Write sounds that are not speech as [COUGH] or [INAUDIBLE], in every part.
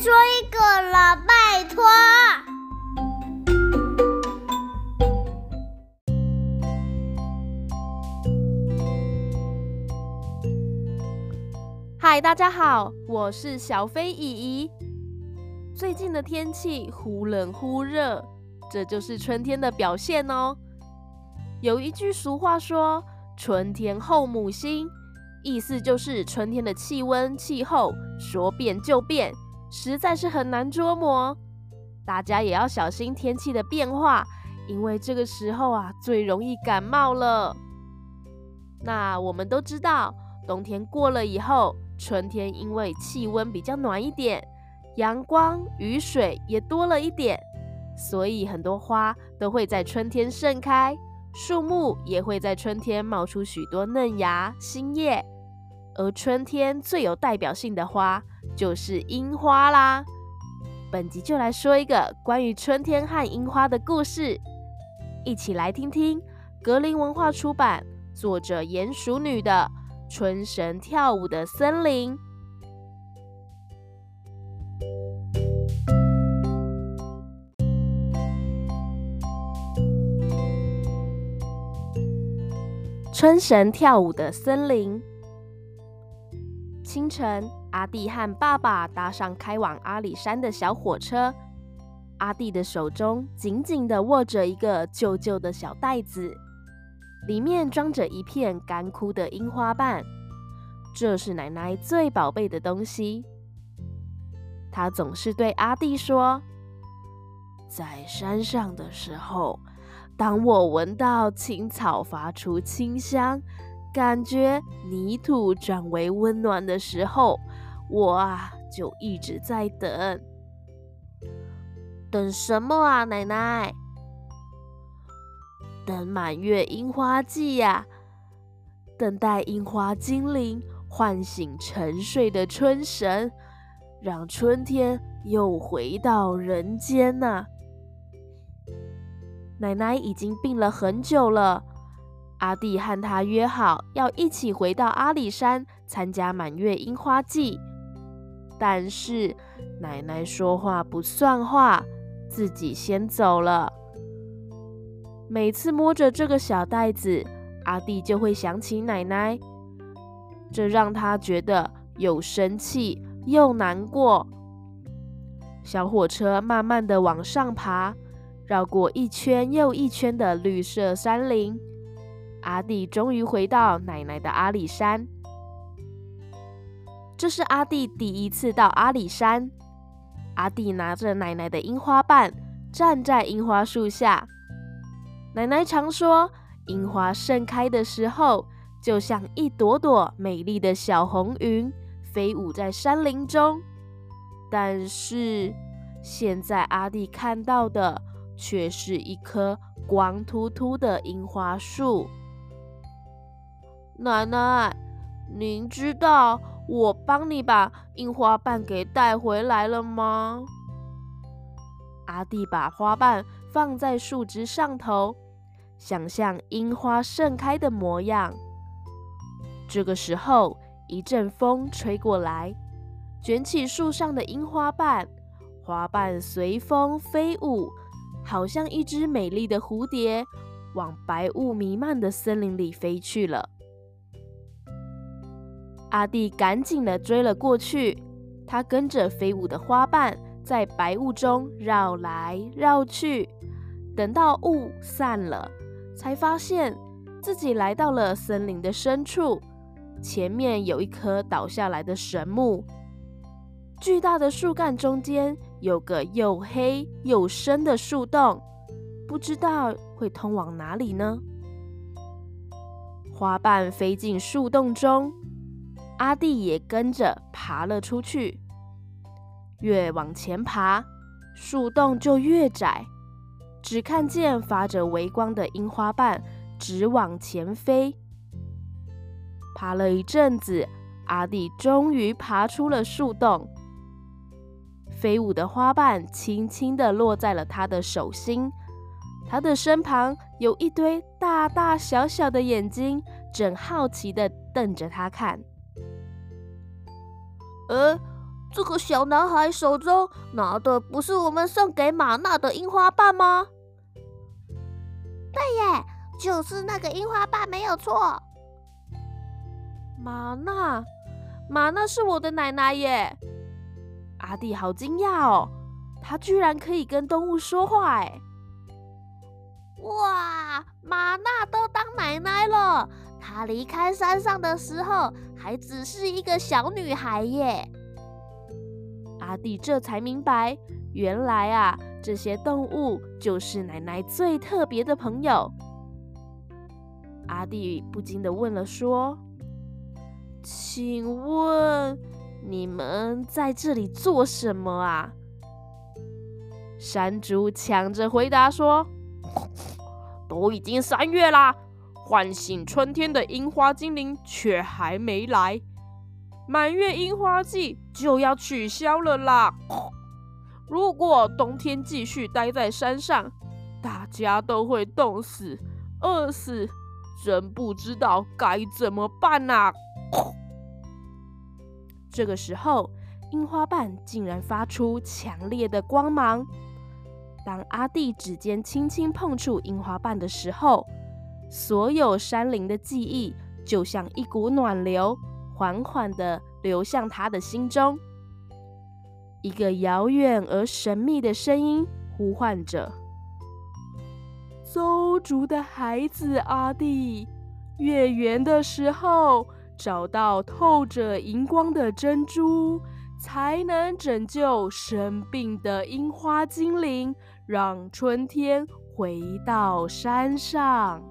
说一个了，拜托。嗨，大家好，我是小飞姨姨。最近的天气忽冷忽热，这就是春天的表现哦。有一句俗话说：“春天后母心”，意思就是春天的气温、气候说变就变，实在是很难捉摸。大家也要小心天气的变化，因为这个时候啊，最容易感冒了。那我们都知道，冬天过了以后，春天因为气温比较暖一点，阳光、雨水也多了一点，所以很多花都会在春天盛开。树木也会在春天冒出许多嫩芽、新叶，而春天最有代表性的花就是樱花啦。本集就来说一个关于春天和樱花的故事，一起来听听格林文化出版、作者鼹鼠女的《春神跳舞的森林》。春神跳舞的森林。清晨，阿弟和爸爸搭上开往阿里山的小火车。阿弟的手中紧紧地握着一个旧旧的小袋子，里面装着一片干枯的樱花瓣。这是奶奶最宝贝的东西。她总是对阿弟说：“在山上的时候。”当我闻到青草发出清香，感觉泥土转为温暖的时候，我啊就一直在等。等什么啊，奶奶？等满月樱花季呀！等待樱花精灵唤醒沉睡的春神，让春天又回到人间呐！奶奶已经病了很久了，阿弟和他约好要一起回到阿里山参加满月樱花季，但是奶奶说话不算话，自己先走了。每次摸着这个小袋子，阿弟就会想起奶奶，这让他觉得又生气又难过。小火车慢慢的往上爬。绕过一圈又一圈的绿色山林，阿弟终于回到奶奶的阿里山。这是阿弟第一次到阿里山。阿弟拿着奶奶的樱花瓣，站在樱花树下。奶奶常说，樱花盛开的时候，就像一朵朵美丽的小红云，飞舞在山林中。但是现在阿弟看到的，却是一棵光秃秃的樱花树。奶奶，您知道我帮你把樱花瓣给带回来了吗？阿弟把花瓣放在树枝上头，想象樱花盛开的模样。这个时候，一阵风吹过来，卷起树上的樱花瓣，花瓣随风飞舞。好像一只美丽的蝴蝶，往白雾弥漫的森林里飞去了。阿弟赶紧地追了过去，他跟着飞舞的花瓣，在白雾中绕来绕去。等到雾散了，才发现自己来到了森林的深处，前面有一棵倒下来的神木，巨大的树干中间。有个又黑又深的树洞，不知道会通往哪里呢？花瓣飞进树洞中，阿弟也跟着爬了出去。越往前爬，树洞就越窄，只看见发着微光的樱花瓣直往前飞。爬了一阵子，阿弟终于爬出了树洞。飞舞的花瓣轻轻地落在了他的手心，他的身旁有一堆大大小小的眼睛，正好奇地瞪着他看。呃，这个小男孩手中拿的不是我们送给玛娜的樱花瓣吗？对耶，就是那个樱花瓣，没有错。玛娜，玛娜是我的奶奶耶！阿弟好惊讶哦，他居然可以跟动物说话哎！哇，玛娜都当奶奶了。她离开山上的时候还只是一个小女孩耶。阿弟这才明白，原来啊，这些动物就是奶奶最特别的朋友。阿弟不禁地问了说：“请问你们在这里做什么啊？”山猪抢着回答说：“ [COUGHS] 都已经三月啦，唤醒春天的樱花精灵却还没来。”满月樱花季就要取消了啦！如果冬天继续待在山上，大家都会冻死、饿死，真不知道该怎么办呐！这个时候，樱花瓣竟然发出强烈的光芒。当阿弟指尖轻轻碰触樱花瓣的时候，所有山林的记忆就像一股暖流。缓缓地流向他的心中，一个遥远而神秘的声音呼唤着：“邹族的孩子阿弟，月圆的时候找到透着荧光的珍珠，才能拯救生病的樱花精灵，让春天回到山上。”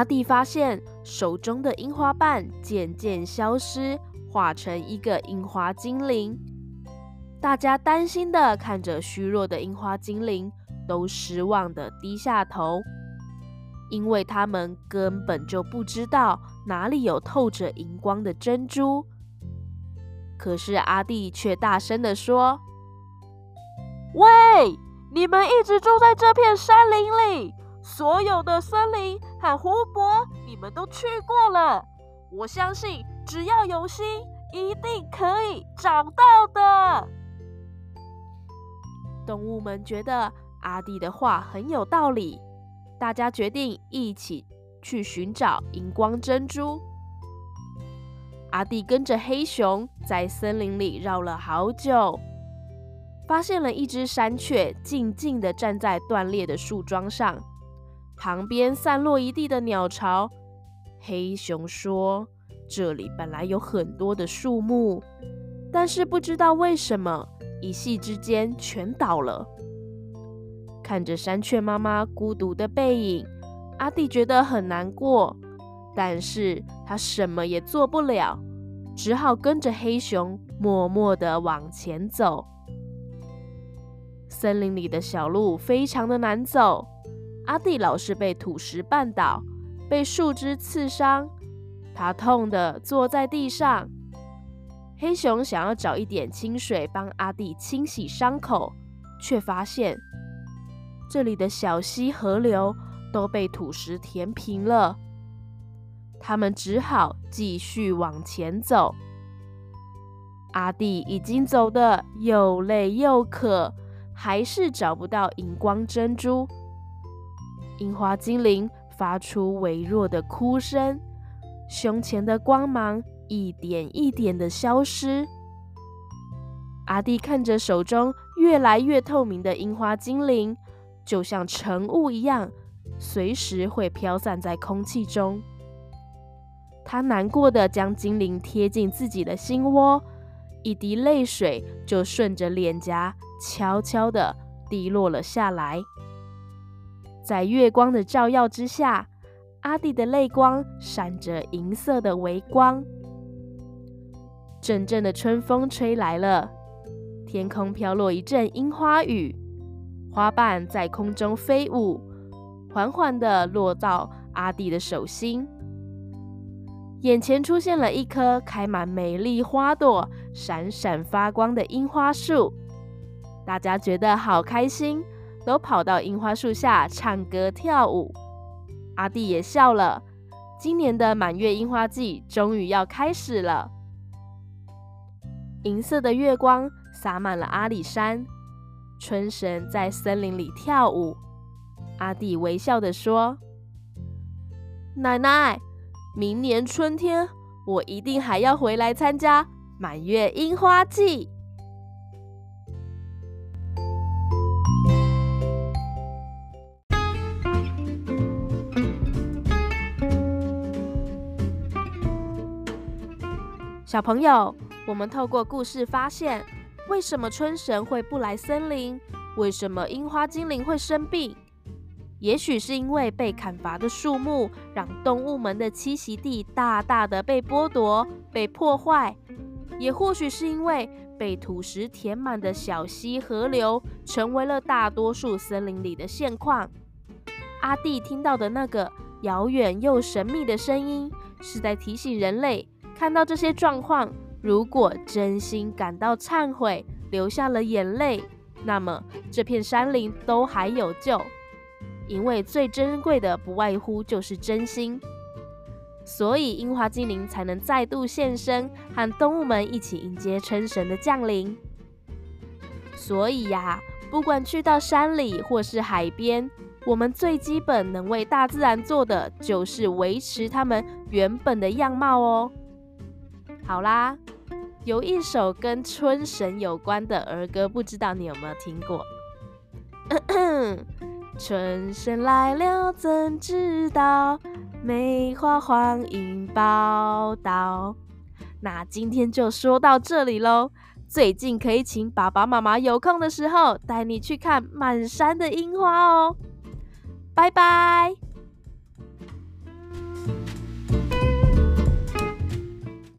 阿弟发现手中的樱花瓣渐渐消失，化成一个樱花精灵。大家担心的看着虚弱的樱花精灵，都失望的低下头，因为他们根本就不知道哪里有透着荧光的珍珠。可是阿弟却大声的说：“喂，你们一直住在这片山林里。”所有的森林和湖泊，你们都去过了。我相信，只要有心，一定可以找到的。动物们觉得阿弟的话很有道理，大家决定一起去寻找荧光珍珠。阿弟跟着黑熊在森林里绕了好久，发现了一只山雀，静静地站在断裂的树桩上。旁边散落一地的鸟巢，黑熊说：“这里本来有很多的树木，但是不知道为什么一夕之间全倒了。”看着山雀妈妈孤独的背影，阿弟觉得很难过，但是他什么也做不了，只好跟着黑熊默默地往前走。森林里的小路非常的难走。阿弟老是被土石绊倒，被树枝刺伤，他痛得坐在地上。黑熊想要找一点清水帮阿弟清洗伤口，却发现这里的小溪河流都被土石填平了。他们只好继续往前走。阿弟已经走得又累又渴，还是找不到荧光珍珠。樱花精灵发出微弱的哭声，胸前的光芒一点一点的消失。阿弟看着手中越来越透明的樱花精灵，就像尘雾一样，随时会飘散在空气中。他难过的将精灵贴进自己的心窝，一滴泪水就顺着脸颊悄悄的滴落了下来。在月光的照耀之下，阿弟的泪光闪着银色的微光。阵阵的春风吹来了，天空飘落一阵樱花雨，花瓣在空中飞舞，缓缓地落到阿弟的手心。眼前出现了一棵开满美丽花朵、闪闪发光的樱花树，大家觉得好开心，都跑到樱花树下唱歌跳舞。阿弟也笑了，今年的满月樱花季终于要开始了。银色的月光洒满了阿里山，春神在森林里跳舞。阿弟微笑地说：“奶奶。”明年春天，我一定还要回来参加满月樱花季。小朋友，我们透过故事发现，为什么春神会不来森林？为什么樱花精灵会生病？也许是因为被砍伐的树木，让动物们的栖息地大大的被剥夺、被破坏；也或许是因为被土石填满的小溪、河流，成为了大多数森林里的现况。阿弟听到的那个遥远又神秘的声音，是在提醒人类：看到这些状况，如果真心感到忏悔，流下了眼泪，那么这片山林都还有救。因为最珍贵的不外乎就是真心，所以樱花精灵才能再度现身，和动物们一起迎接春神的降临。所以呀，不管去到山里或是海边，我们最基本能为大自然做的，就是维持它们原本的样貌哦。好啦，有一首跟春神有关的儿歌，不知道你有没有听过？[CLEARS THROAT] 春神来了，怎知道？梅花黄莺报道。那今天就说到这里喽。最近可以请爸爸妈妈有空的时候带你去看满山的樱花哦。拜拜。